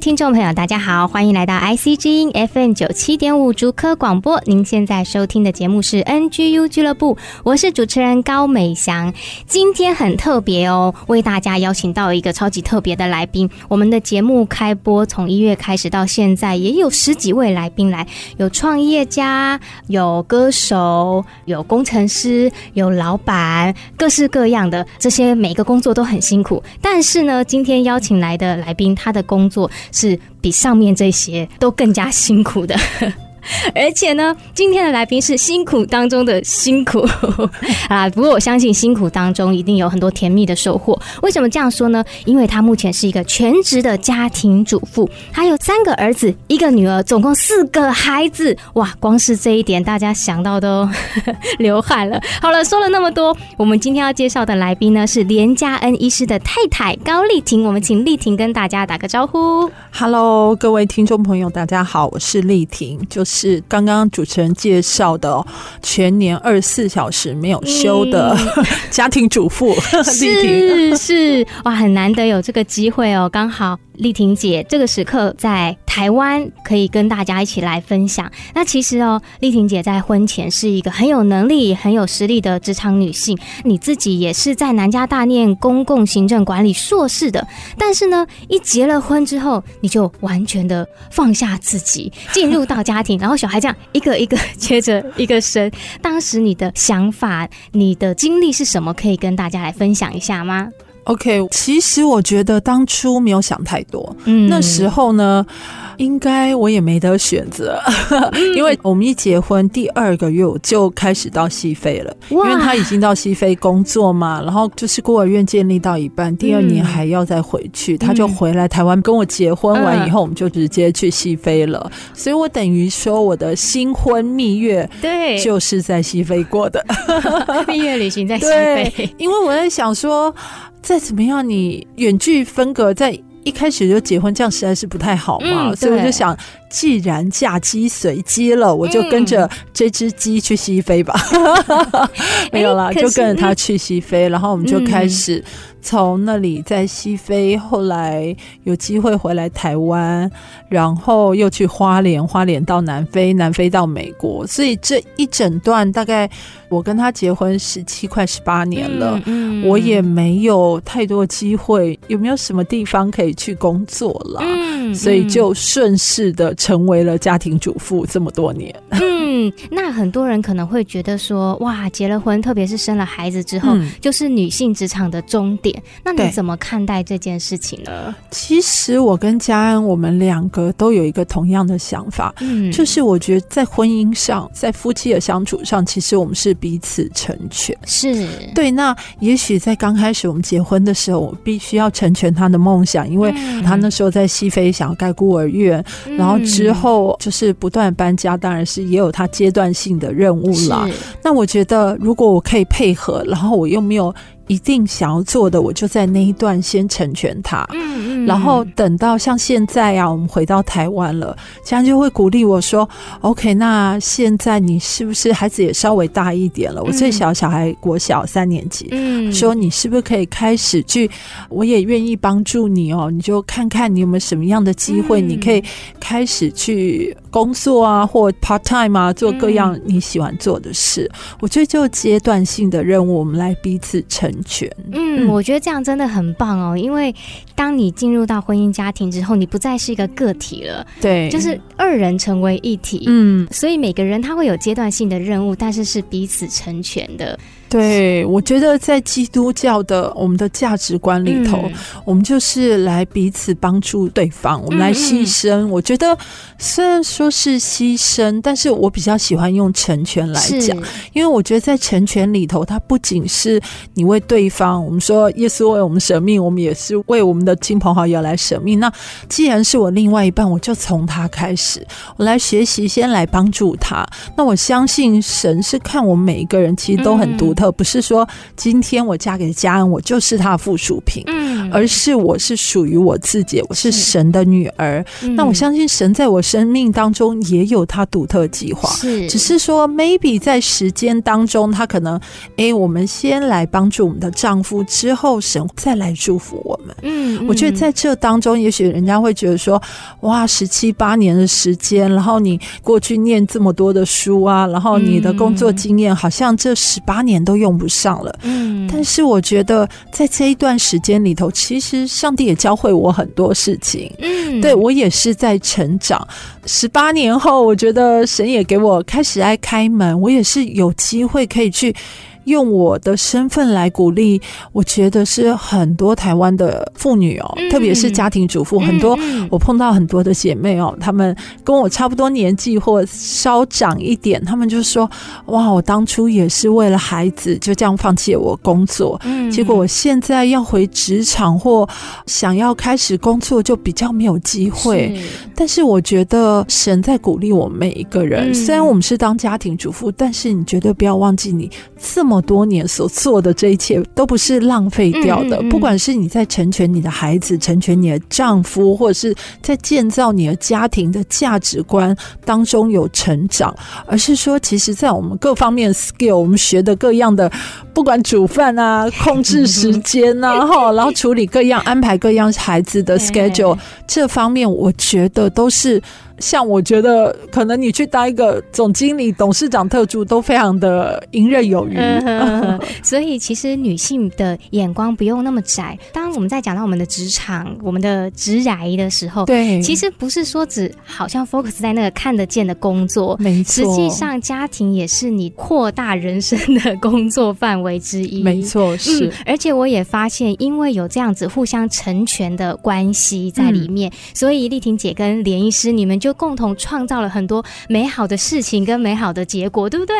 听众朋友，大家好，欢迎来到 IC 之音 FM 九七点五竹科广播。您现在收听的节目是 NGU 俱乐部，我是主持人高美祥。今天很特别哦，为大家邀请到一个超级特别的来宾。我们的节目开播从一月开始到现在，也有十几位来宾来，有创业家，有歌手，有工程师，有老板，各式各样的这些每个工作都很辛苦。但是呢，今天邀请来的来宾，他的工作。是比上面这些都更加辛苦的。而且呢，今天的来宾是辛苦当中的辛苦 啊！不过我相信辛苦当中一定有很多甜蜜的收获。为什么这样说呢？因为他目前是一个全职的家庭主妇，他有三个儿子，一个女儿，总共四个孩子。哇，光是这一点，大家想到都 流汗了。好了，说了那么多，我们今天要介绍的来宾呢是连家恩医师的太太高丽婷。我们请丽婷跟大家打个招呼。Hello，各位听众朋友，大家好，我是丽婷，就是。是刚刚主持人介绍的，全年二十四小时没有休的 家庭主妇，是是哇，很难得有这个机会哦，刚好。丽婷姐这个时刻在台湾可以跟大家一起来分享。那其实哦，丽婷姐在婚前是一个很有能力、很有实力的职场女性。你自己也是在南加大念公共行政管理硕士的。但是呢，一结了婚之后，你就完全的放下自己，进入到家庭，然后小孩这样一个一个接着一个生。当时你的想法、你的经历是什么？可以跟大家来分享一下吗？OK，其实我觉得当初没有想太多。嗯，那时候呢，应该我也没得选择，因为我们一结婚第二个月我就开始到西非了，因为他已经到西非工作嘛，然后就是孤儿院建立到一半，第二年还要再回去，他就回来台湾跟我结婚完以后，我们就直接去西非了。所以我等于说我的新婚蜜月对，就是在西非过的，蜜月旅行在西非，因为我在想说。再怎么样，你远距分隔，在一开始就结婚，这样实在是不太好嘛。嗯、所以我就想，既然嫁鸡随鸡了，我就跟着这只鸡去西非吧。嗯、没有啦，就跟着他去西非，然后我们就开始。从那里在西非，后来有机会回来台湾，然后又去花莲，花莲到南非，南非到美国，所以这一整段大概我跟他结婚十七快十八年了，嗯，我也没有太多机会，有没有什么地方可以去工作了？嗯，所以就顺势的成为了家庭主妇这么多年。嗯，那很多人可能会觉得说，哇，结了婚，特别是生了孩子之后，嗯，就是女性职场的终点。那你怎么看待这件事情呢？其实我跟嘉恩，我们两个都有一个同样的想法，嗯，就是我觉得在婚姻上，在夫妻的相处上，其实我们是彼此成全。是对。那也许在刚开始我们结婚的时候，我必须要成全他的梦想，因为他那时候在西非想要盖孤儿院，嗯，然后之后就是不断搬家，当然是也有他阶段性的任务了。那我觉得，如果我可以配合，然后我又没有。一定想要做的，我就在那一段先成全他。嗯嗯，然后等到像现在啊，我们回到台湾了，家人就会鼓励我说：“OK，那现在你是不是孩子也稍微大一点了？我最小小孩国小三年级，嗯，说你是不是可以开始去？我也愿意帮助你哦，你就看看你有没有什么样的机会，你可以开始去工作啊，或 part time 啊，做各样你喜欢做的事。我觉得就阶段性的任务，我们来彼此成。”嗯，我觉得这样真的很棒哦，因为当你进入到婚姻家庭之后，你不再是一个个体了，对，就是二人成为一体，嗯，所以每个人他会有阶段性的任务，但是是彼此成全的。对，我觉得在基督教的我们的价值观里头，嗯、我们就是来彼此帮助对方，我们来牺牲。嗯、我觉得虽然说是牺牲，但是我比较喜欢用成全来讲，因为我觉得在成全里头，它不仅是你为对方，我们说耶稣为我们舍命，我们也是为我们的亲朋好友来舍命。那既然是我另外一半，我就从他开始，我来学习，先来帮助他。那我相信神是看我们每一个人，其实都很独特。嗯不是说今天我嫁给家人，我就是他的附属品，嗯，而是我是属于我自己，我是神的女儿。嗯、那我相信神在我生命当中也有他独特计划，是，只是说 maybe 在时间当中，他可能，哎、欸，我们先来帮助我们的丈夫，之后神再来祝福我们。嗯，我觉得在这当中，也许人家会觉得说，哇，十七八年的时间，然后你过去念这么多的书啊，然后你的工作经验，好像这十八年。都用不上了，嗯，但是我觉得在这一段时间里头，其实上帝也教会我很多事情，嗯，对，我也是在成长。十八年后，我觉得神也给我开始爱开门，我也是有机会可以去。用我的身份来鼓励，我觉得是很多台湾的妇女哦，嗯、特别是家庭主妇，嗯、很多我碰到很多的姐妹哦，她们跟我差不多年纪或稍长一点，她们就说：“哇，我当初也是为了孩子就这样放弃我工作，嗯、结果我现在要回职场或想要开始工作，就比较没有机会。”但是我觉得神在鼓励我们每一个人，嗯、虽然我们是当家庭主妇，但是你绝对不要忘记你这么。多年所做的这一切都不是浪费掉的，不管是你在成全你的孩子、成全你的丈夫，或者是在建造你的家庭的价值观当中有成长，而是说，其实，在我们各方面 skill，我们学的各样的，不管煮饭啊、控制时间啊，哈，然后处理各样、安排各样孩子的 schedule，这方面，我觉得都是。像我觉得，可能你去当一个总经理、董事长、特助，都非常的游刃有余。嗯、所以，其实女性的眼光不用那么窄。当我们在讲到我们的职场、我们的职涯的时候，对，其实不是说只好像 focus 在那个看得见的工作，没错。实际上，家庭也是你扩大人生的工作范围之一。没错，是、嗯。而且我也发现，因为有这样子互相成全的关系在里面，嗯、所以丽婷姐跟连医师，你们就。共同创造了很多美好的事情跟美好的结果，对不对？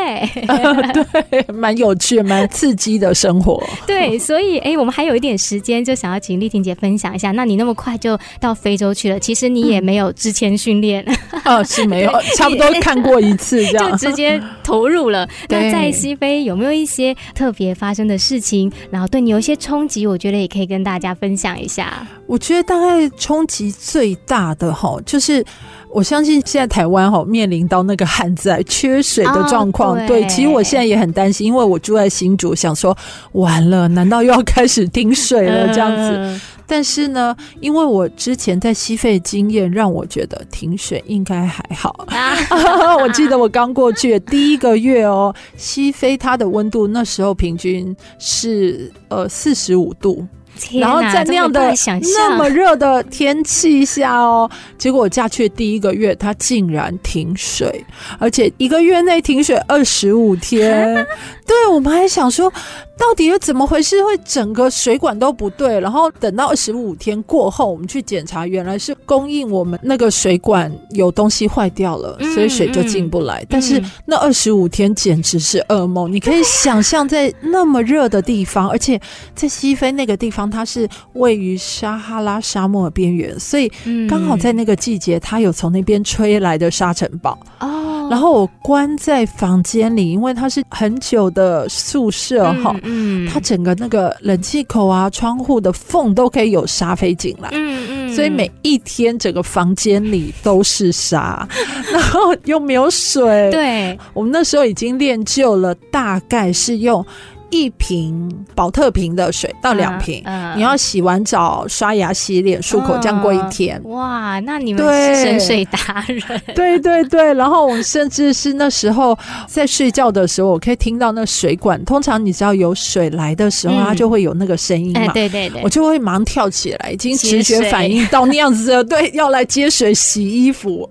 呃、对，蛮有趣、蛮刺激的生活。对，所以哎，我们还有一点时间，就想要请丽婷姐分享一下。那你那么快就到非洲去了，其实你也没有之前训练，哦、嗯，是没有，差不多看过一次这样，就直接投入了。那在西非有没有一些特别发生的事情？然后对你有一些冲击？我觉得也可以跟大家分享一下。我觉得大概冲击最大的哈，就是。我相信现在台湾哈面临到那个旱灾缺水的状况，哦、对，对，其实我现在也很担心，因为我住在新竹，想说完了，难道又要开始停水了这样子？嗯、但是呢，因为我之前在西非经验，让我觉得停水应该还好。啊、我记得我刚过去第一个月哦，西非它的温度那时候平均是呃四十五度。然后在那样的那么热的天气下哦，结果我嫁去的第一个月，它竟然停水，而且一个月内停水二十五天。对，我们还想说，到底是怎么回事？会整个水管都不对，然后等到二十五天过后，我们去检查，原来是供应我们那个水管有东西坏掉了，所以水就进不来。但是那二十五天简直是噩梦，你可以想象，在那么热的地方，而且在西非那个地方。它是位于撒哈拉沙漠的边缘，所以刚好在那个季节，它有从那边吹来的沙尘暴哦。然后我关在房间里，因为它是很久的宿舍哈，嗯，它整个那个冷气口啊、窗户的缝都可以有沙飞进来，嗯嗯，所以每一天整个房间里都是沙，然后又没有水。对，我们那时候已经练就了，大概是用。一瓶保特瓶的水到两瓶，嗯嗯、你要洗完澡、刷牙、洗脸、漱口，这样过一天。嗯、哇，那你们是省水达人。对对对，然后我甚至是那时候在睡觉的时候，我可以听到那水管。通常你知道有水来的时候，嗯、它就会有那个声音嘛。哎、对对对，我就会忙跳起来，已经直觉反应到那样子的。对，要来接水、洗衣服。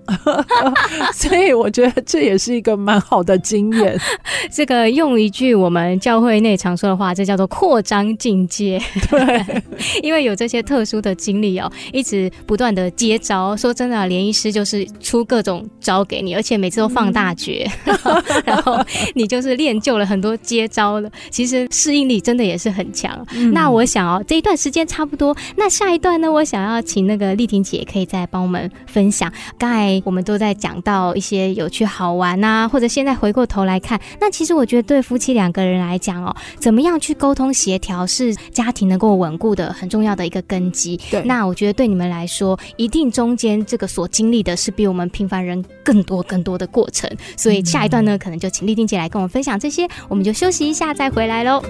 所以我觉得这也是一个蛮好的经验。这个用一句我们教会那。内常说的话，这叫做扩张境界。对，因为有这些特殊的经历哦，一直不断的接招。说真的，连医师就是出各种招给你，而且每次都放大绝，嗯、然后你就是练就了很多接招了。其实适应力真的也是很强。嗯、那我想哦，这一段时间差不多，那下一段呢，我想要请那个丽婷姐可以再帮我们分享。刚才我们都在讲到一些有趣好玩啊，或者现在回过头来看，那其实我觉得对夫妻两个人来讲哦，怎么样去沟通协调是家庭能够稳固的很重要的一个根基。对，那我觉得对你们来说，一定中间这个所经历的是比我们平凡人更多更多的过程。所以下一段呢，可能就请丽丁姐来跟我们分享这些，我们就休息一下再回来喽。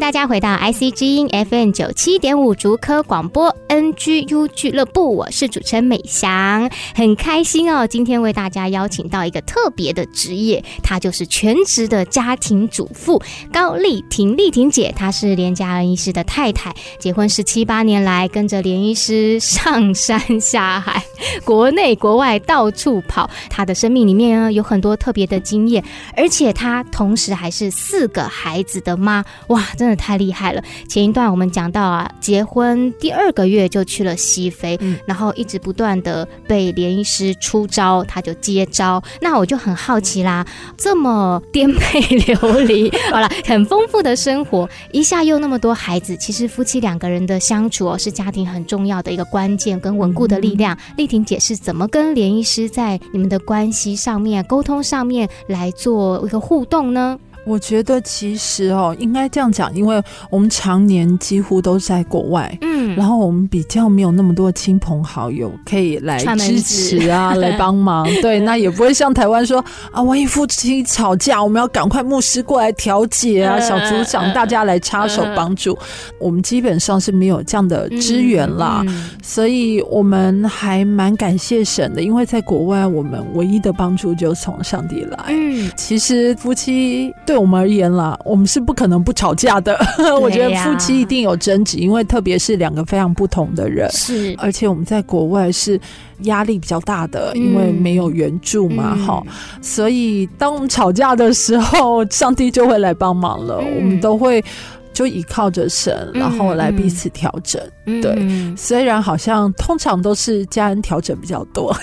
大家回到 IC 之音 FM 九七点五竹科广播 NGU 俱乐部，我是主持人美翔，很开心哦。今天为大家邀请到一个特别的职业，她就是全职的家庭主妇高丽婷，丽婷姐，她是连家恩医师的太太，结婚十七八年来，跟着连医师上山下海，国内国外到处跑。她的生命里面呢，有很多特别的经验，而且她同时还是四个孩子的妈，哇，真的。太厉害了！前一段我们讲到啊，结婚第二个月就去了西非，嗯、然后一直不断的被连医师出招，他就接招。那我就很好奇啦，这么颠沛流离，好了，很丰富的生活，一下又那么多孩子，其实夫妻两个人的相处哦，是家庭很重要的一个关键跟稳固的力量。丽婷姐是怎么跟连医师在你们的关系上面、沟通上面来做一个互动呢？我觉得其实哦，应该这样讲，因为我们常年几乎都在国外，嗯，然后我们比较没有那么多亲朋好友可以来支持啊，来帮忙。对，那也不会像台湾说啊，万一夫妻吵架，我们要赶快牧师过来调解啊，小组长大家来插手帮助。我们基本上是没有这样的支援啦，所以我们还蛮感谢神的，因为在国外，我们唯一的帮助就从上帝来。嗯，其实夫妻对。我们而言啦，我们是不可能不吵架的。我觉得夫妻一定有争执，因为特别是两个非常不同的人，是而且我们在国外是压力比较大的，因为没有援助嘛，哈、嗯，所以当我们吵架的时候，上帝就会来帮忙了，嗯、我们都会。就依靠着神，然后来彼此调整。嗯、对，嗯、虽然好像通常都是家人调整比较多。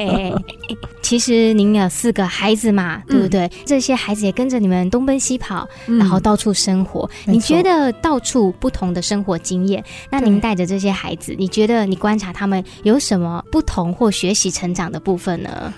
其实您有四个孩子嘛，对不对？嗯、这些孩子也跟着你们东奔西跑，嗯、然后到处生活。嗯、你觉得到处不同的生活经验，那您带着这些孩子，你觉得你观察他们有什么不同或学习成长的部分呢？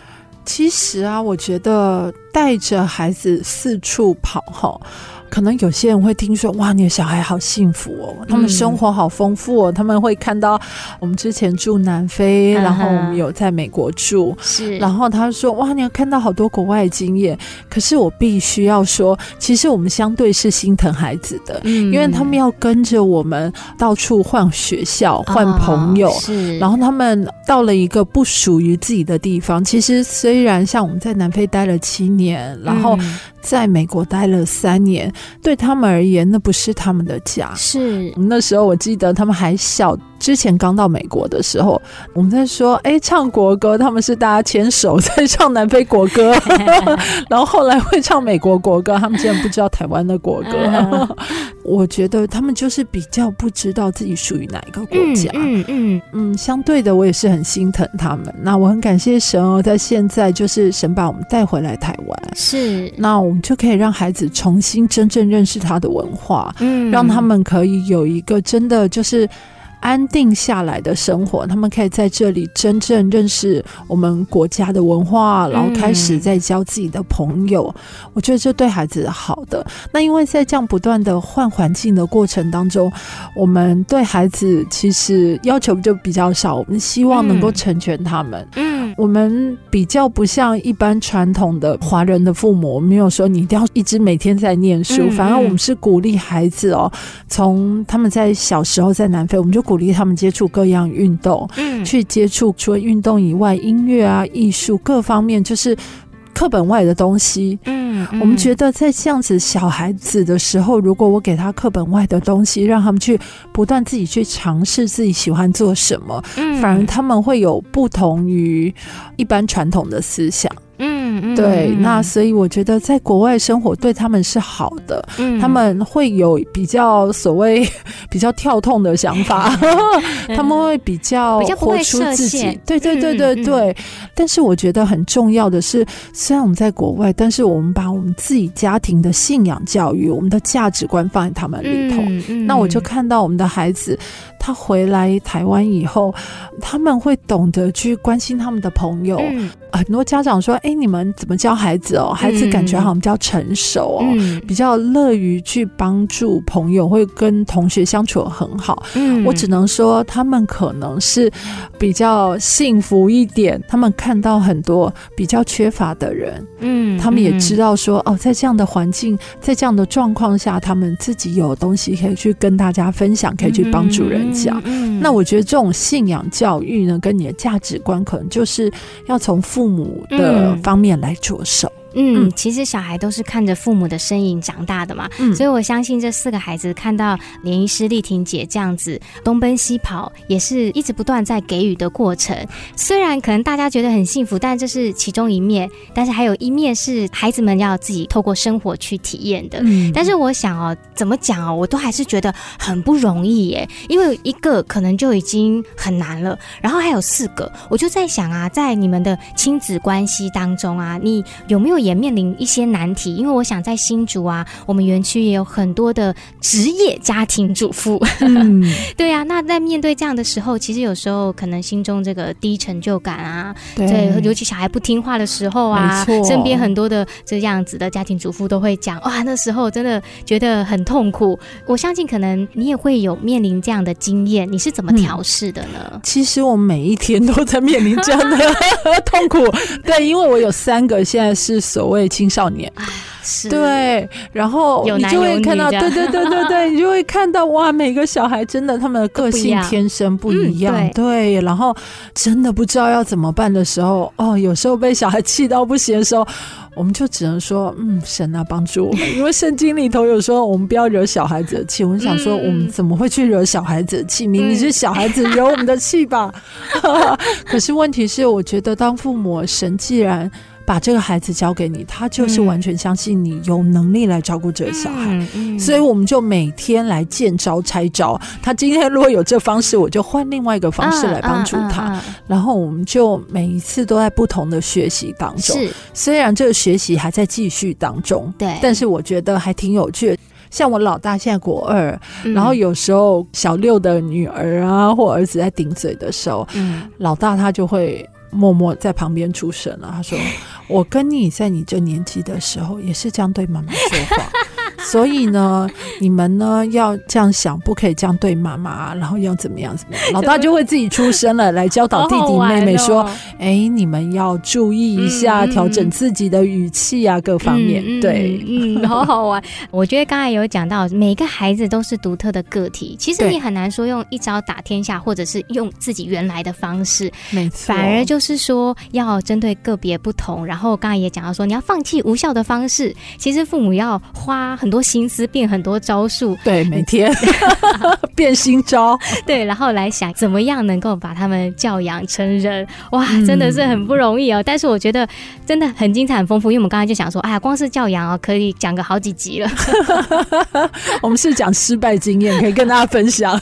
其实啊，我觉得带着孩子四处跑，哈。可能有些人会听说，哇，你的小孩好幸福哦，他们生活好丰富哦，嗯、他们会看到我们之前住南非，嗯、然后我们有在美国住，是，然后他说，哇，你要看到好多国外的经验。可是我必须要说，其实我们相对是心疼孩子的，嗯，因为他们要跟着我们到处换学校、换朋友，哦、是，然后他们到了一个不属于自己的地方。其实虽然像我们在南非待了七年，然后。在美国待了三年，对他们而言，那不是他们的家。是，那时候我记得他们还小。之前刚到美国的时候，我们在说，哎、欸，唱国歌，他们是大家牵手在唱南非国歌，然后后来会唱美国国歌，他们竟然不知道台湾的国歌。我觉得他们就是比较不知道自己属于哪一个国家。嗯嗯嗯，嗯，相对的，我也是很心疼他们。那我很感谢神哦，在现在就是神把我们带回来台湾，是，那我们就可以让孩子重新真正认识他的文化，嗯，让他们可以有一个真的就是。安定下来的生活，他们可以在这里真正认识我们国家的文化，然后开始在交自己的朋友。嗯、我觉得这对孩子好的。那因为在这样不断的换环境的过程当中，我们对孩子其实要求就比较少，我们希望能够成全他们。嗯，我们比较不像一般传统的华人的父母，没有说你一定要一直每天在念书，嗯、反而我们是鼓励孩子哦，从他们在小时候在南非，我们就鼓励他们接触各样运动，嗯，去接触除了运动以外，音乐啊、艺术各方面，就是。课本外的东西，嗯，嗯，我们觉得在这样子小孩子的时候，如果我给他课本外的东西，让他们去不断自己去尝试自己喜欢做什么，嗯，反而他们会有不同于一般传统的思想。嗯，对，那所以我觉得在国外生活对他们是好的，嗯，他们会有比较所谓 比较跳痛的想法，他们会比较活出自己，对对对对对。但是我觉得很重要的是，虽然我们在国外，但是我们把我们自己家庭的信仰教育、我们的价值观放在他们里头，那我就看到我们的孩子。他回来台湾以后，他们会懂得去关心他们的朋友。嗯、很多家长说：“哎，你们怎么教孩子哦？孩子感觉好像比较成熟哦，嗯、比较乐于去帮助朋友，会跟同学相处得很好。”嗯，我只能说他们可能是比较幸福一点。他们看到很多比较缺乏的人，嗯，他们也知道说哦，在这样的环境，在这样的状况下，他们自己有东西可以去跟大家分享，可以去帮助人。讲，那我觉得这种信仰教育呢，跟你的价值观，可能就是要从父母的方面来着手。嗯，其实小孩都是看着父母的身影长大的嘛，嗯，所以我相信这四个孩子看到连医师丽婷姐这样子东奔西跑，也是一直不断在给予的过程。虽然可能大家觉得很幸福，但这是其中一面，但是还有一面是孩子们要自己透过生活去体验的。嗯，但是我想哦，怎么讲哦，我都还是觉得很不容易耶，因为一个可能就已经很难了，然后还有四个，我就在想啊，在你们的亲子关系当中啊，你有没有？也面临一些难题，因为我想在新竹啊，我们园区也有很多的职业家庭主妇。嗯，对啊，那在面对这样的时候，其实有时候可能心中这个低成就感啊，对，对，尤其小孩不听话的时候啊，身边很多的这样子的家庭主妇都会讲，哇，那时候真的觉得很痛苦。我相信可能你也会有面临这样的经验，你是怎么调试的呢？嗯，其实我每一天都在面临这样的 痛苦，对，因为我有三个现在是。所谓青少年，对，然后你就会看到，对对对对对，你就会看到哇，每个小孩真的他们的个性天生不一样，对，然后真的不知道要怎么办的时候，哦，有时候被小孩气到不行的时候，我们就只能说，嗯，神啊，帮助我们，因为圣经里头有说，我们不要惹小孩子的气。我们想说，我们怎么会去惹小孩子的气？明明是小孩子惹我们的气吧？可是问题是，我觉得当父母，神既然把这个孩子交给你，他就是完全相信你有能力来照顾这个小孩，嗯嗯、所以我们就每天来见招拆招。他今天如果有这方式，我就换另外一个方式来帮助他。啊啊啊啊、然后我们就每一次都在不同的学习当中。虽然这个学习还在继续当中，对，但是我觉得还挺有趣。像我老大现在国二，嗯、然后有时候小六的女儿啊或儿子在顶嘴的时候，嗯、老大他就会。默默在旁边出声了，他说：“我跟你在你这年纪的时候，也是这样对妈妈说话。” 所以呢，你们呢要这样想，不可以这样对妈妈，然后要怎么样怎么样？老大就会自己出声了，来教导弟弟妹妹说：“哎，你们要注意一下，调整自己的语气啊，各方面。”对，嗯，好好玩。我觉得刚才有讲到，每个孩子都是独特的个体，其实你很难说用一招打天下，或者是用自己原来的方式，没错，反而就是说要针对个别不同。然后刚才也讲到说，你要放弃无效的方式，其实父母要花很。很多心思变很多招数，对，每天 变新招，对，然后来想怎么样能够把他们教养成人，哇，真的是很不容易哦。嗯、但是我觉得真的很精彩、很丰富，因为我们刚才就想说，哎呀，光是教养哦，可以讲个好几集了。我们是讲失败经验，可以跟大家分享。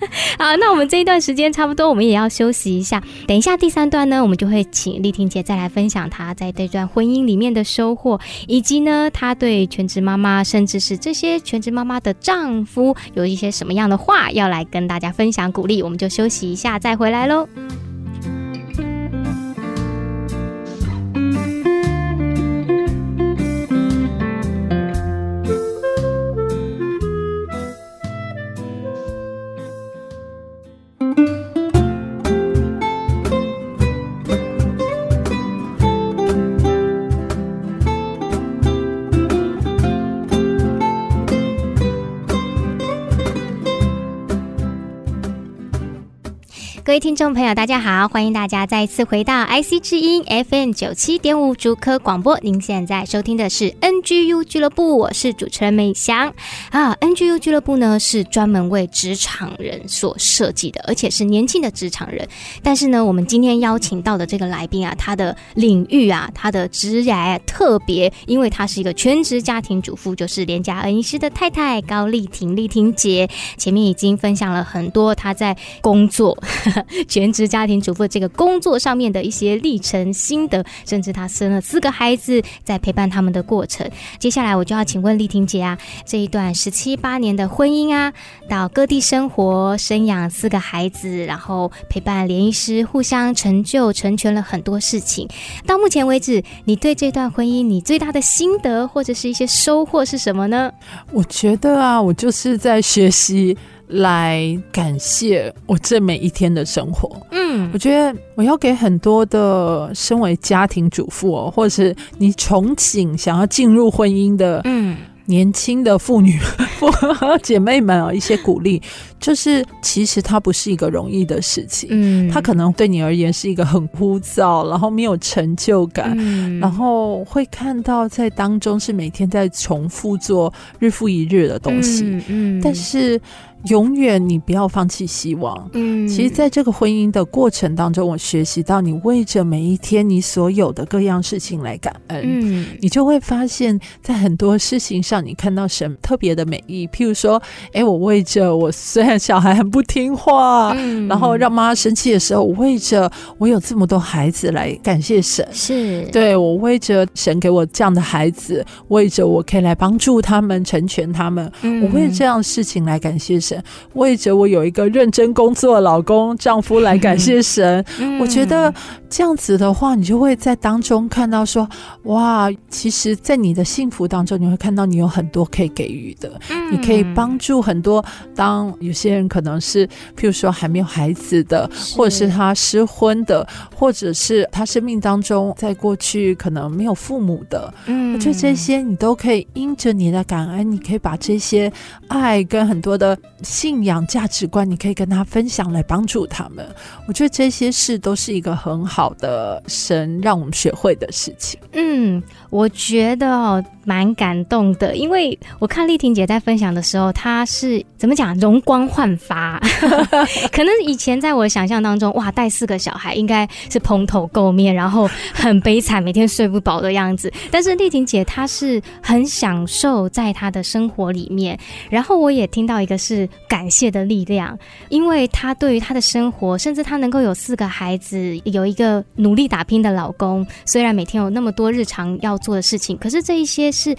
好，那我们这一段时间差不多，我们也要休息一下。等一下第三段呢，我们就会请丽婷姐再来分享她在这段婚姻里面的收获，以及呢，她对全职妈妈，甚至是这些全职妈妈的丈夫，有一些什么样的话要来跟大家分享鼓励。我们就休息一下，再回来喽。各位听众朋友，大家好！欢迎大家再次回到 IC 之音 FM 九七点五竹科广播。您现在收听的是 NGU 俱乐部，我是主持人美翔啊。NGU 俱乐部呢是专门为职场人所设计的，而且是年轻的职场人。但是呢，我们今天邀请到的这个来宾啊，他的领域啊，他的职业特别，因为他是一个全职家庭主妇，就是连家恩医师的太太高丽婷丽婷姐。前面已经分享了很多他在工作。全职家庭主妇这个工作上面的一些历程心得，甚至她生了四个孩子，在陪伴他们的过程。接下来我就要请问丽婷姐啊，这一段十七八年的婚姻啊，到各地生活，生养四个孩子，然后陪伴连医师，互相成就成全了很多事情。到目前为止，你对这段婚姻你最大的心得或者是一些收获是什么呢？我觉得啊，我就是在学习。来感谢我这每一天的生活。嗯，我觉得我要给很多的身为家庭主妇哦，或者是你憧憬想要进入婚姻的，嗯。年轻的妇女、姐妹们啊，一些鼓励，就是其实它不是一个容易的事情，嗯，它可能对你而言是一个很枯燥，然后没有成就感，嗯，然后会看到在当中是每天在重复做日复一日的东西，嗯，嗯，但是永远你不要放弃希望，嗯，其实在这个婚姻的过程当中，我学习到你为着每一天你所有的各样事情来感恩，嗯，你就会发现在很多事情上。你看到神特别的美意，譬如说，哎，我为着我虽然小孩很不听话，嗯，然后让妈妈生气的时候，我为着我有这么多孩子来感谢神，是。对我为着神给我这样的孩子，为着我可以来帮助他们成全他们，嗯，我为这样的事情来感谢神，为着我有一个认真工作的老公丈夫来感谢神，嗯，我觉得这样子的话，你就会在当中看到说，哇，其实，在你的幸福当中，你会看到你有。很多可以给予的，你可以帮助很多。当有些人可能是，譬如说还没有孩子的，或者是他失婚的，或者是他生命当中在过去可能没有父母的，嗯，我觉得这些你都可以因着你的感恩，你可以把这些爱跟很多的信仰价值观，你可以跟他分享来帮助他们。我觉得这些事都是一个很好的神让我们学会的事情。嗯，我觉得哦，蛮感动的。因为我看丽婷姐在分享的时候，她是怎么讲？容光焕发。可能以前在我的想象当中，哇，带四个小孩应该是蓬头垢面，然后很悲惨，每天睡不饱的样子。但是丽婷姐她是很享受在她的生活里面。然后我也听到一个是感谢的力量，因为她对于她的生活，甚至她能够有四个孩子，有一个努力打拼的老公，虽然每天有那么多日常要做的事情，可是这一些是。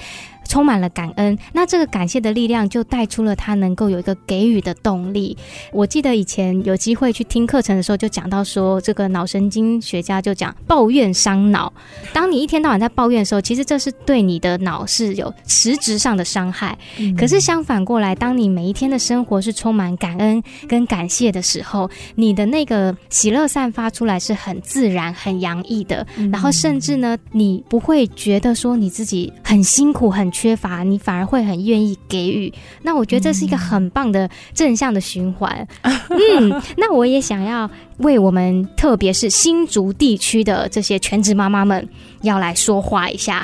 充满了感恩，那这个感谢的力量就带出了他能够有一个给予的动力。我记得以前有机会去听课程的时候，就讲到说，这个脑神经学家就讲，抱怨伤脑。当你一天到晚在抱怨的时候，其实这是对你的脑是有实质上的伤害。可是相反过来，当你每一天的生活是充满感恩跟感谢的时候，你的那个喜乐散发出来是很自然、很洋溢的。然后甚至呢，你不会觉得说你自己很辛苦、很。缺乏，你反而会很愿意给予。那我觉得这是一个很棒的正向的循环。嗯，那我也想要为我们，特别是新竹地区的这些全职妈妈们，要来说话一下，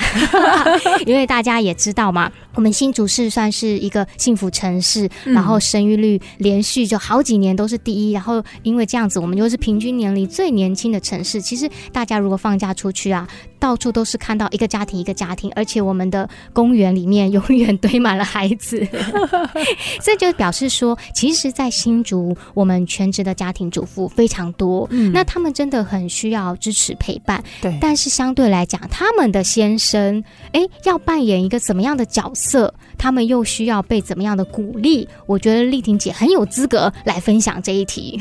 因为大家也知道嘛，我们新竹市算是一个幸福城市，嗯、然后生育率连续就好几年都是第一，然后因为这样子，我们又是平均年龄最年轻的城市。其实大家如果放假出去啊，到处都是看到一个家庭一个家庭，而且我们的公园里面永远堆满了孩子，这就表示说，其实，在新竹，我们全职的家庭主妇非常多，嗯，那他们真的很需要支持陪伴，对，但是相对来讲，他们的先生，哎，要扮演一个怎么样的角色？他们又需要被怎么样的鼓励？我觉得丽婷姐很有资格来分享这一题。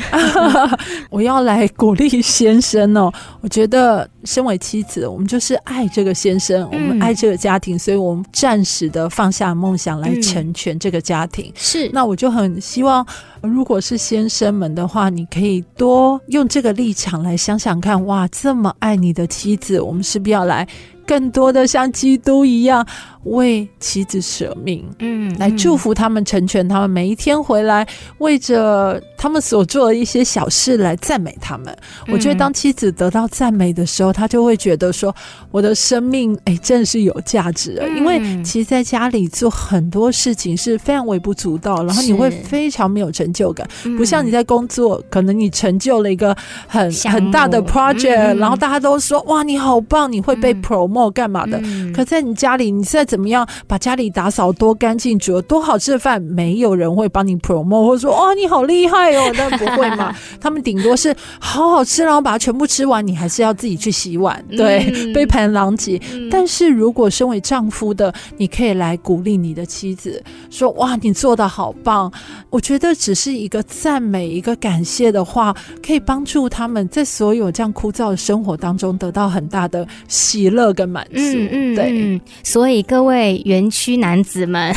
我要来鼓励先生哦。我觉得身为妻子，我们就是爱这个先生，嗯、我们爱这个家庭，所以我们暂时的放下梦想来成全这个家庭。是、嗯，那我就很希望，如果是先生们的话，你可以多用这个立场来想想看，哇，这么爱你的妻子，我们是不是要来更多的像基督一样？为妻子舍命，嗯，来祝福他们，成全他们。每一天回来，为着他们所做的一些小事来赞美他们。我觉得，当妻子得到赞美的时候，他就会觉得说：“我的生命，哎，真的是有价值的。”因为其实在家里做很多事情是非常微不足道，然后你会非常没有成就感，不像你在工作，可能你成就了一个很很大的 project，然后大家都说：“哇，你好棒，你会被 promote 干嘛的？”可在你家里，你再怎么样把家里打扫多干净，煮了多好吃的饭，没有人会帮你 promote，或者说哦，你好厉害哦，那不会嘛？他们顶多是好好吃，然后把它全部吃完，你还是要自己去洗碗，对，嗯、杯盘狼藉。嗯、但是如果身为丈夫的，你可以来鼓励你的妻子，说哇，你做的好棒。我觉得只是一个赞美，一个感谢的话，可以帮助他们在所有这样枯燥的生活当中得到很大的喜乐跟满足。嗯嗯，对，所。所以各位园区男子们，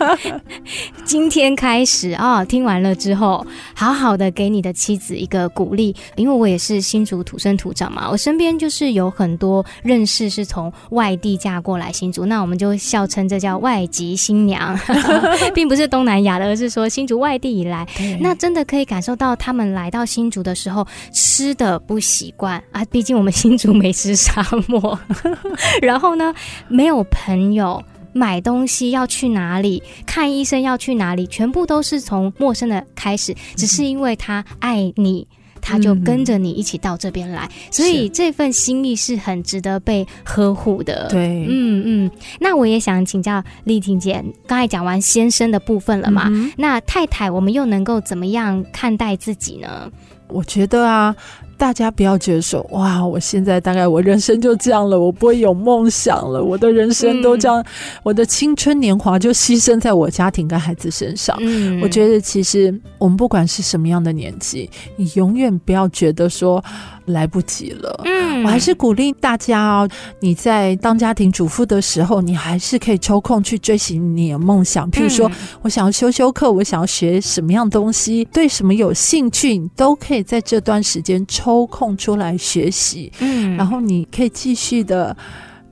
今天开始啊、哦，听完了之后，好好的给你的妻子一个鼓励，因为我也是新竹土生土长嘛，我身边就是有很多认识是从外地嫁过来新竹，那我们就笑称这叫外籍新娘，并不是东南亚的，而是说新竹外地以来，那真的可以感受到他们来到新竹的时候吃的不习惯啊，毕竟我们新竹美食沙漠，然后呢，没有。朋友买东西要去哪里？看医生要去哪里？全部都是从陌生的开始，只是因为他爱你，他就跟着你一起到这边来，所以这份心意是很值得被呵护的。对，嗯嗯。那我也想请教丽婷姐，刚才讲完先生的部分了嘛？那太太，我们又能够怎么样看待自己呢？我觉得啊。大家不要觉得说哇，我现在大概我人生就这样了，我不会有梦想了，我的人生都这样，嗯、我的青春年华就牺牲在我家庭跟孩子身上。嗯，我觉得其实我们不管是什么样的年纪，你永远不要觉得说。来不及了，嗯，我还是鼓励大家哦。你在当家庭主妇的时候，你还是可以抽空去追寻你的梦想。譬如说，我想要修修课，我想要学什么样东西，对什么有兴趣，你都可以在这段时间抽空出来学习。嗯，然后你可以继续的。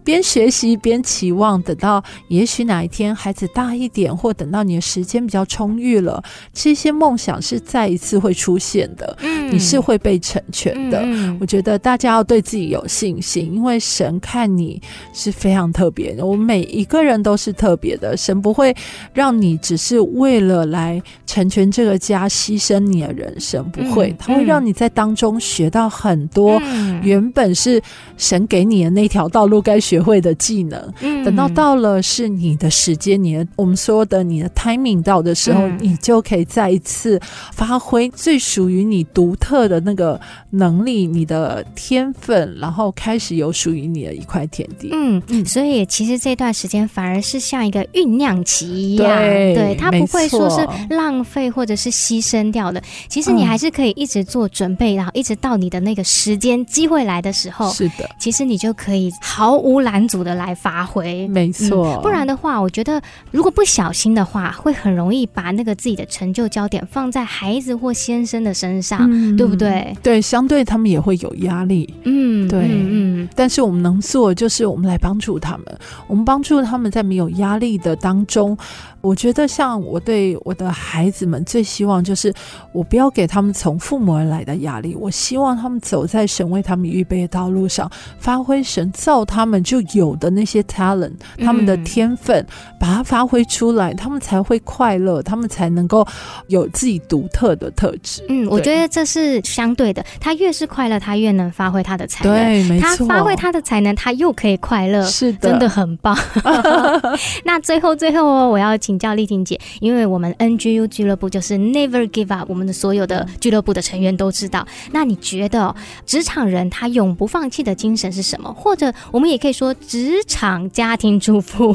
边学习边期望，等到也许哪一天孩子大一点，或等到你的时间比较充裕了，这些梦想是再一次会出现的。嗯，你是会被成全的。嗯，我觉得大家要对自己有信心，因为神看你是非常特别的。我们每一个人都是特别的，神不会让你只是为了来成全这个家牺牲你的人生，不会，他会让你在当中学到很多原本是神给你的那条道路该学会的技能，等到到了是你的时间，你的我们说的你的 timing 到的时候，嗯、你就可以再一次发挥最属于你独特的那个能力，你的天分，然后开始有属于你的一块田地。嗯嗯，所以其实这段时间反而是像一个酝酿期一样，对，对，它不会说是浪费或者是牺牲掉的。其实你还是可以一直做准备，然后一直到你的那个时间机会来的时候，是的，其实你就可以毫无。无拦阻的来发挥。没错、嗯，不然的话，我觉得如果不小心的话，会很容易把那个自己的成就焦点放在孩子或先生的身上，嗯、对不对？对，相对他们也会有压力。嗯，对，嗯。但是我们能做，就是我们来帮助他们，我们帮助他们在没有压力的当中。我觉得，像我对我的孩子们最希望就是，我不要给他们从父母而来的压力。我希望他们走在神为他们预备的道路上，发挥神造他们就有的那些 talent，他们的天分，把它发挥出来，他们才会快乐，他们才能够有自己独特的特质。嗯，我觉得这是相对的，他越是快乐，他越能发挥他的才能。对，没错。他发挥他的才能，他又可以快乐，是的，真的很棒。那最后，最后哦，我要请教丽婷姐，因为我们 NGU 俱乐部就是 Never Give Up，我们的所有的俱乐部的成员都知道。那你觉得职场人他永不放弃的精神是什么？或者我们也可以说职场家庭主妇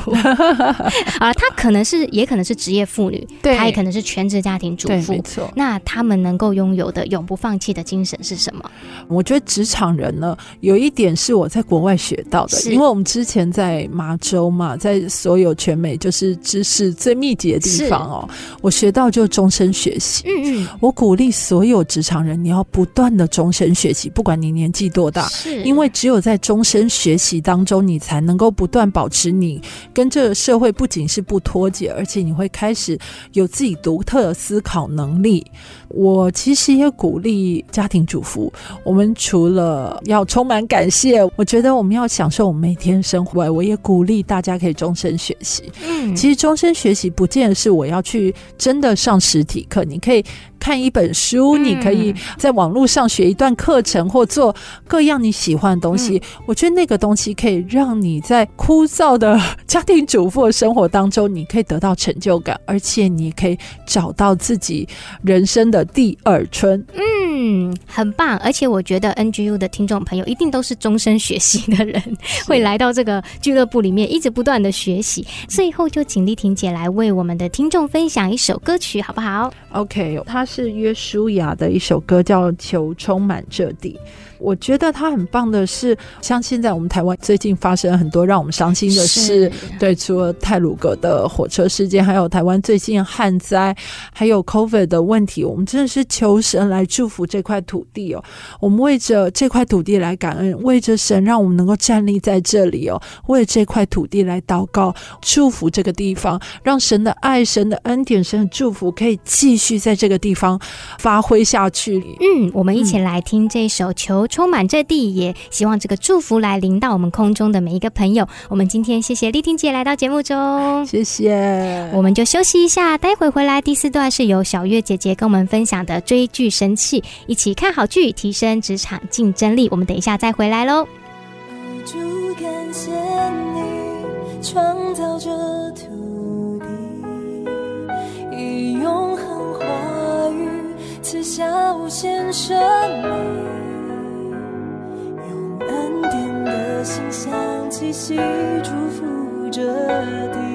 啊，他可能是，也可能是职业妇女，对，他也可能是全职家庭主妇，没错。那他们能够拥有的永不放弃的精神是什么？我觉得职场人呢，有一点是我在国外学到的，因为我们之前在麻州嘛，在所有全美就是知识最密集的地方哦，我学到就终身学习。嗯嗯，我鼓励所有职场人，你要不断的终身学习，不管你年纪多大，是因为只有在终身学习当中，你才能够不断保持你跟这个社会不仅是不脱节，而且你会开始有自己独特的思考能力。我其实也鼓励家庭主妇，我们除了要充满感谢，我觉得我们要享受我们每天生活。我也鼓励大家可以终身学习。嗯，其实终身学习不见得是我要去真的上实体课，你可以。看一本书，你可以在网络上学一段课程，或做各样你喜欢的东西。我觉得那个东西可以让你在枯燥的家庭主妇的生活当中，你可以得到成就感，而且你可以找到自己人生的第二春。嗯，很棒。而且我觉得 NGU 的听众朋友一定都是终身学习的人，会来到这个俱乐部里面一直不断的学习。最后就请丽婷姐来为我们的听众分享一首歌曲，好不好？OK，他是。约书亚的一首歌，叫《求充满这地》。我觉得他很棒的是，像现在我们台湾最近发生了很多让我们伤心的事，对，除了泰鲁阁的火车事件，还有台湾最近旱灾，还有 COVID 的问题，我们真的是求神来祝福这块土地哦。我们为着这块土地来感恩，为着神让我们能够站立在这里哦，为这块土地来祷告，祝福这个地方，让神的爱、神的恩典、神的祝福可以继续在这个地方发挥下去。嗯，我们一起来听这首求。充满这地，也希望这个祝福来临到我们空中的每一个朋友。我们今天谢谢丽婷姐来到节目中，谢谢。我们就休息一下，待会回来第四段是由小月姐姐跟我们分享的追剧神器，一起看好剧，提升职场竞争力。我们等一下再回来喽。主感谢你创造这土地，以永恒话语赐下无限生命。气息，祝福着地，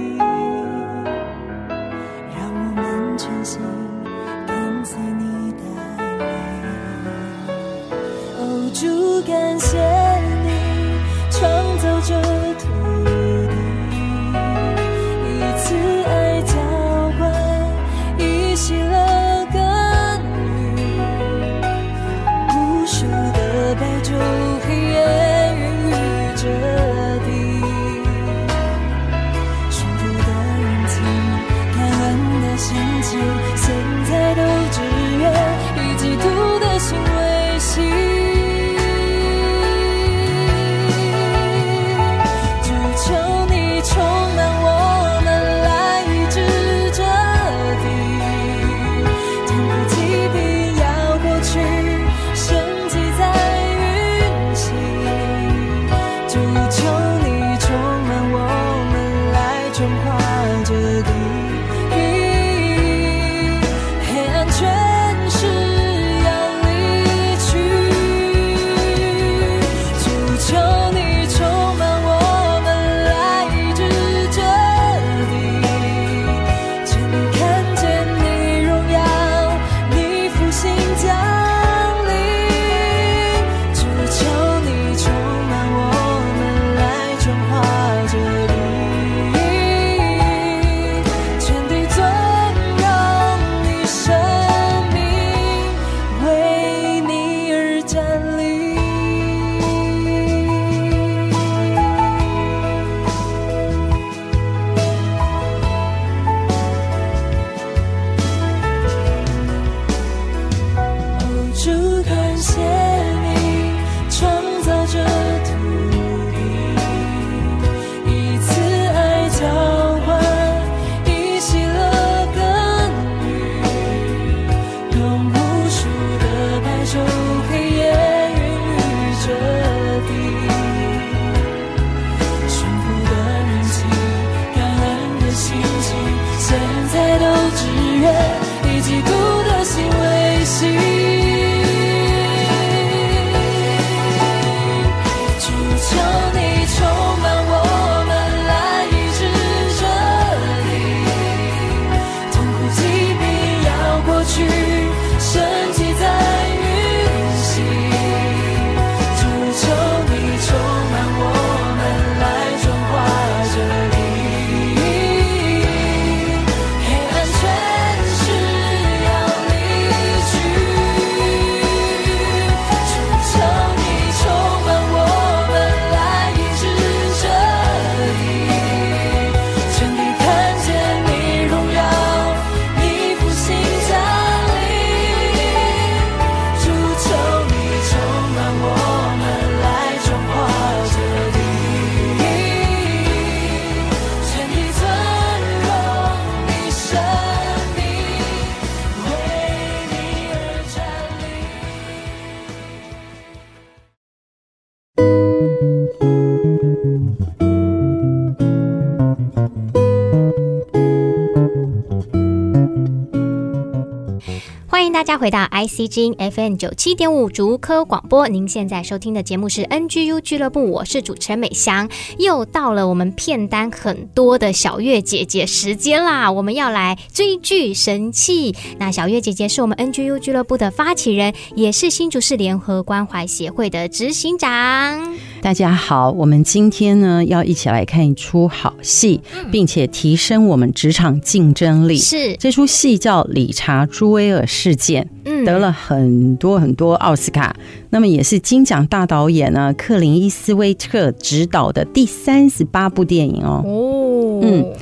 回到 IC 之音 FM 九七点五竹科广播，您现在收听的节目是 NGU 俱乐部，我是主持人美香，又到了我们片单很多的小月姐姐时间啦，我们要来追剧神器。那小月姐姐是我们 NGU 俱乐部的发起人，也是新竹市联合关怀协会的执行长。大家好，我们今天呢要一起来看一出好戏，并且提升我们职场竞争力。是这出戏叫《理查·朱威尔事件》，嗯，得了很多很多奥斯卡。那么也是金奖大导演呢，克林伊斯威特执导的第三十八部电影哦。哦，嗯。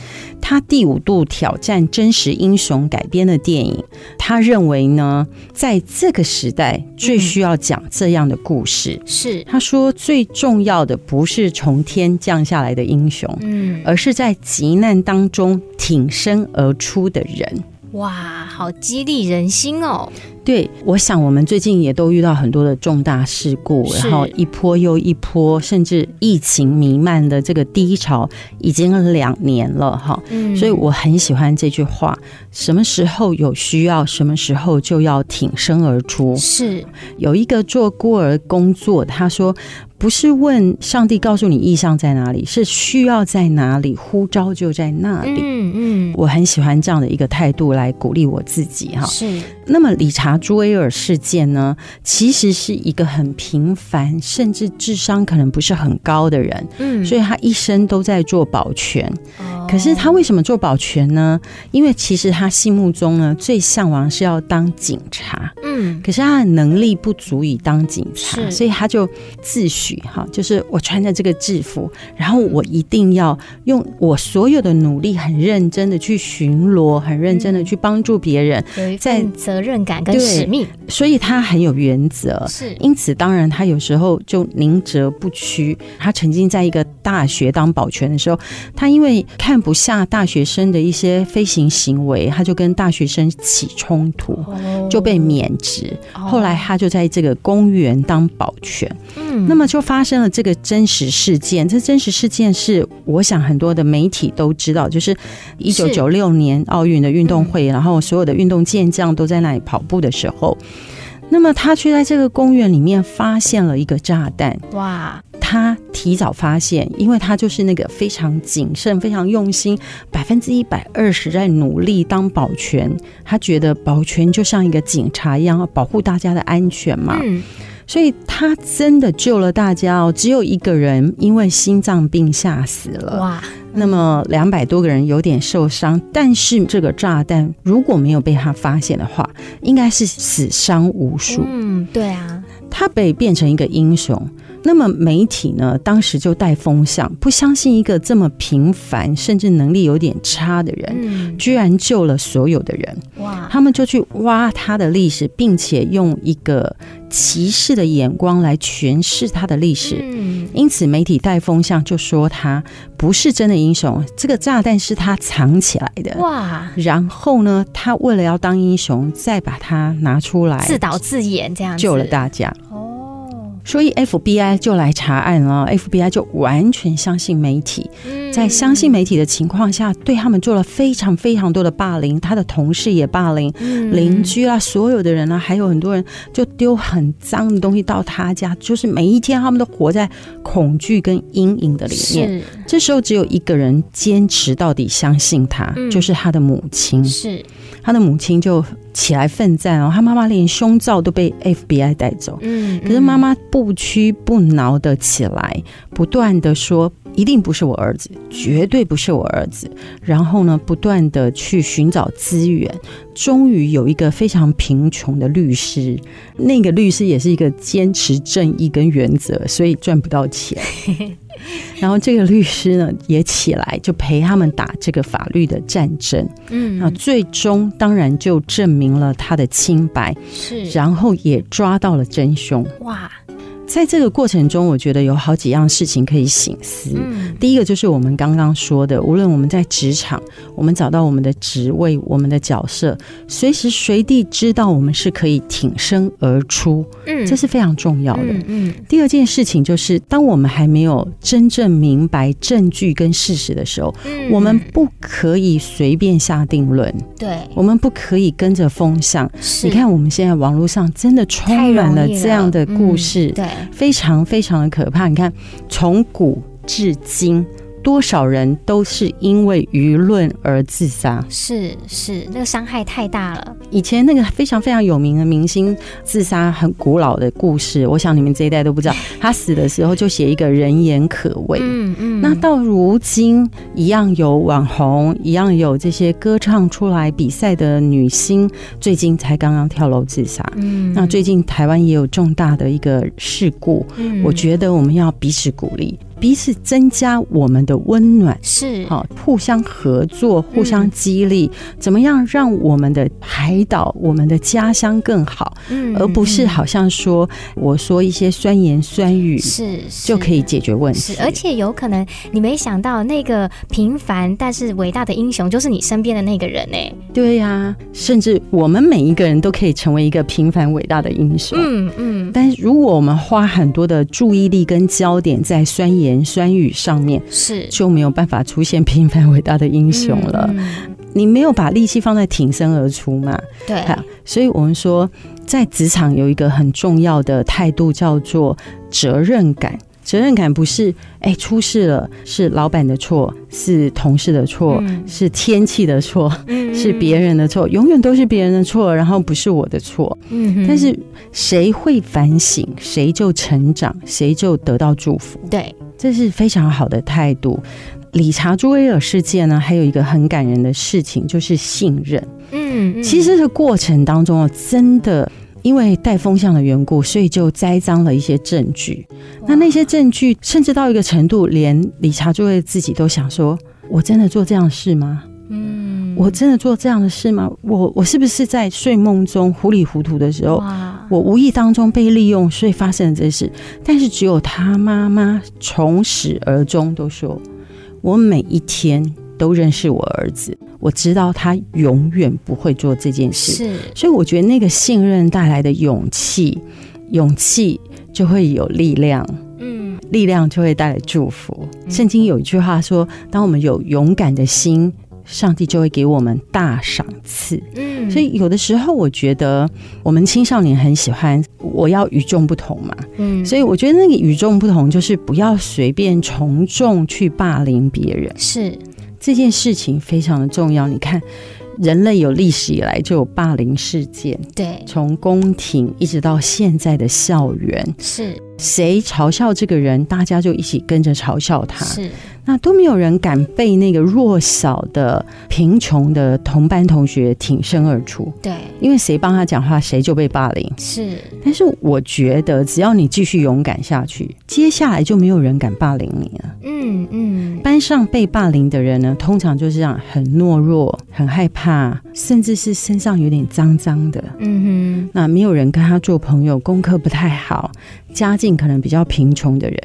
他第五度挑战真实英雄改编的电影，他认为呢，在这个时代最需要讲这样的故事。是，他说最重要的不是从天降下来的英雄，嗯，而是在急难当中挺身而出的人。哇，好激励人心哦！对，我想我们最近也都遇到很多的重大事故，然后一波又一波，甚至疫情弥漫的这个低潮已经两年了哈。嗯，所以我很喜欢这句话：什么时候有需要，什么时候就要挺身而出。是有一个做孤儿工作，他说。不是问上帝告诉你意象在哪里，是需要在哪里，呼召就在那里。嗯嗯，我很喜欢这样的一个态度来鼓励我自己哈。是。那么理查·朱威尔事件呢，其实是一个很平凡，甚至智商可能不是很高的人。嗯，所以他一生都在做保全。哦。可是他为什么做保全呢？因为其实他心目中呢，最向往是要当警察。嗯。可是他的能力不足以当警察，所以他就自诩。哈，就是我穿着这个制服，然后我一定要用我所有的努力，很认真的去巡逻，很认真的去帮助别人，在责任感跟使命，所以他很有原则。是，因此当然他有时候就宁折不屈。他曾经在一个大学当保全的时候，他因为看不下大学生的一些飞行行为，他就跟大学生起冲突，就被免职。后来他就在这个公园当保全。嗯，那么就。就发生了这个真实事件，这真实事件是我想很多的媒体都知道，就是一九九六年奥运的运动会，然后所有的运动健将都在那里跑步的时候，那么他却在这个公园里面发现了一个炸弹。哇！他提早发现，因为他就是那个非常谨慎、非常用心、百分之一百二十在努力当保全。他觉得保全就像一个警察一样，要保护大家的安全嘛。嗯。所以他真的救了大家哦，只有一个人因为心脏病吓死了。哇！那么两百多个人有点受伤，但是这个炸弹如果没有被他发现的话，应该是死伤无数。嗯，对啊，他被变成一个英雄。那么媒体呢，当时就带风向，不相信一个这么平凡甚至能力有点差的人，嗯、居然救了所有的人。哇！他们就去挖他的历史，并且用一个歧视的眼光来诠释他的历史。嗯，因此媒体带风向，就说他不是真的英雄，这个炸弹是他藏起来的。哇！然后呢，他为了要当英雄，再把它拿出来，自导自演这样，救了大家。所以 FBI 就来查案了，FBI 就完全相信媒体，在相信媒体的情况下，对他们做了非常非常多的霸凌，他的同事也霸凌，邻居啊，所有的人啊，还有很多人就丢很脏的东西到他家，就是每一天他们都活在恐惧跟阴影的里面。这时候只有一个人坚持到底，相信他，就是他的母亲。是。他的母亲就起来奋战哦，他妈妈连胸罩都被 FBI 带走，嗯，可是妈妈不屈不挠的起来，不断的说一定不是我儿子，绝对不是我儿子，然后呢，不断的去寻找资源，终于有一个非常贫穷的律师，那个律师也是一个坚持正义跟原则，所以赚不到钱。然后这个律师呢也起来，就陪他们打这个法律的战争。嗯，那最终当然就证明了他的清白，是，然后也抓到了真凶。哇！在这个过程中，我觉得有好几样事情可以醒思。嗯，第一个就是我们刚刚说的，无论我们在职场，我们找到我们的职位、我们的角色，随时随地知道我们是可以挺身而出。嗯，这是非常重要的。嗯，嗯，第二件事情就是，当我们还没有真正明白证据跟事实的时候，嗯，我们不可以随便下定论。对，我们不可以跟着风向。是，你看我们现在网络上真的充满了这样的故事。嗯，对。非常非常的可怕，你看，从古至今。多少人都是因为舆论而自杀？是是，那个伤害太大了。以前那个非常非常有名的明星自杀，很古老的故事，我想你们这一代都不知道。他死的时候就写一个人言可畏。嗯嗯。那到如今，一样有网红，一样有这些歌唱出来比赛的女星，最近才刚刚跳楼自杀。嗯。那最近台湾也有重大的一个事故。嗯。我觉得我们要彼此鼓励。彼此增加我们的温暖，是好，互相合作，互相激励，怎么样让我们的海岛、我们的家乡更好？嗯，而不是好像说我说一些酸言酸语是就可以解决问题。是，而且有可能你没想到那个平凡但是伟大的英雄就是你身边的那个人呢？对呀，甚至我们每一个人都可以成为一个平凡伟大的英雄。嗯嗯。但是如果我们花很多的注意力跟焦点在酸言言酸语上面是就没有办法出现平凡伟大的英雄了。你没有把力气放在挺身而出嘛？对，所以我们说，在职场有一个很重要的态度叫做责任感。责任感不是哎出事了是老板的错，是同事的错，是天气的错，是别人的错，永远都是别人的错，然后不是我的错。嗯，但是谁会反省，谁就成长，谁就得到祝福。对。这是非常好的态度。理查·朱威尔事件呢，还有一个很感人的事情，就是信任。嗯，其实这个过程当中啊，真的因为带风向的缘故，所以就栽赃了一些证据。那那些证据，甚至到一个程度，连理查·朱维尔自己都想说：“我真的做这样的事吗？”嗯，我真的做这样的事吗？我我是不是在睡梦中糊里糊涂的时候？我无意当中被利用，所以发生了这事。但是只有他妈妈从始而终都说：“我每一天都认识我儿子，我知道他永远不会做这件事。”是，所以我觉得那个信任带来的勇气，勇气就会有力量，嗯，力量就会带来祝福。圣经有一句话说：“当我们有勇敢的心。”上帝就会给我们大赏赐。嗯，所以有的时候我觉得我们青少年很喜欢我要与众不同嘛。嗯，所以我觉得那个与众不同就是不要随便从众去霸凌别人。是这件事情非常的重要。你看，人类有历史以来就有霸凌事件。对，从宫廷一直到现在的校园，是谁嘲笑这个人，大家就一起跟着嘲笑他。是。那都没有人敢被那个弱小的、贫穷的同班同学挺身而出。对，因为谁帮他讲话，谁就被霸凌。是，但是我觉得，只要你继续勇敢下去，接下来就没有人敢霸凌你了。嗯嗯，班上被霸凌的人呢，通常就是这样，很懦弱、很害怕，甚至是身上有点脏脏的。嗯哼，那没有人跟他做朋友，功课不太好。家境可能比较贫穷的人，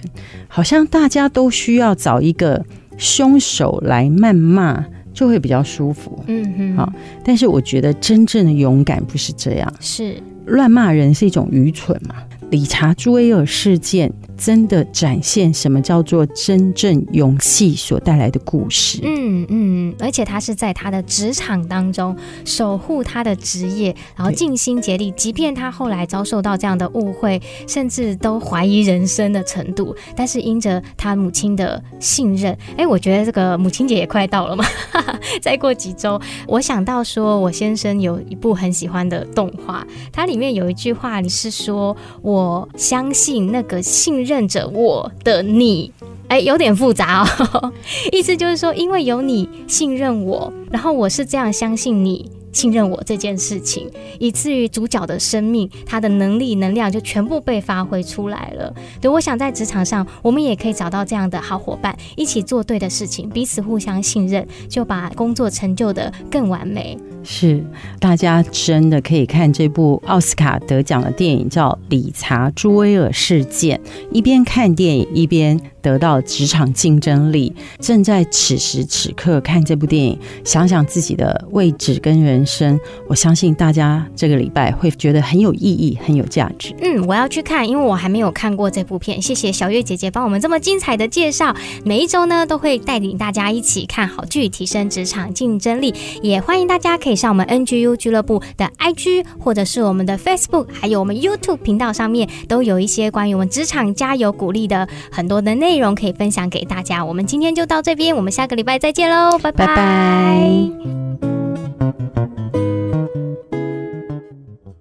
好像大家都需要找一个凶手来谩骂，就会比较舒服。嗯哼，好，但是我觉得真正的勇敢不是这样，是乱骂人是一种愚蠢嘛。理查·朱维尔事件真的展现什么叫做真正勇气所带来的故事。嗯嗯，而且他是在他的职场当中守护他的职业，然后尽心竭力，即便他后来遭受到这样的误会，甚至都怀疑人生的程度，但是因着他母亲的信任，哎，我觉得这个母亲节也快到了嘛，再过几周，我想到说，我先生有一部很喜欢的动画，它里面有一句话，你是说我我相信那个信任着我的你。哎，有点复杂哦，意思就是说，因为有你信任我，然后我是这样相信你。信任我这件事情，以至于主角的生命，他的能力、能量就全部被发挥出来了。对，我想在职场上，我们也可以找到这样的好伙伴，一起做对的事情，彼此互相信任，就把工作成就得更完美。是，大家真的可以看这部奥斯卡得奖的电影，叫《理查·朱维尔事件》，一边看电影一边得到职场竞争力。正在此时此刻看这部电影，想想自己的位置跟人生，我相信大家这个礼拜会觉得很有意义、很有价值。嗯，我要去看，因为我还没有看过这部片。谢谢小月姐姐帮我们这么精彩的介绍。每一周呢，都会带领大家一起看好剧，提升职场竞争力。也欢迎大家可以。上我们 NGU 俱乐部的 IG，或者是我们的 Facebook，还有我们 YouTube 频道上面，都有一些关于我们职场加油鼓励的很多的内内容可以分享给大家。我们今天就到这边，我们下个礼拜再见喽，拜拜。拜拜。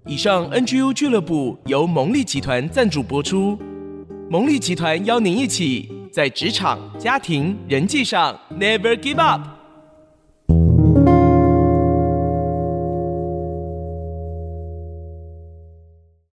以上 NGU 俱乐部由蒙利集团赞助播出，蒙利集团邀您一起在职场、家庭、人际上 Never Give Up。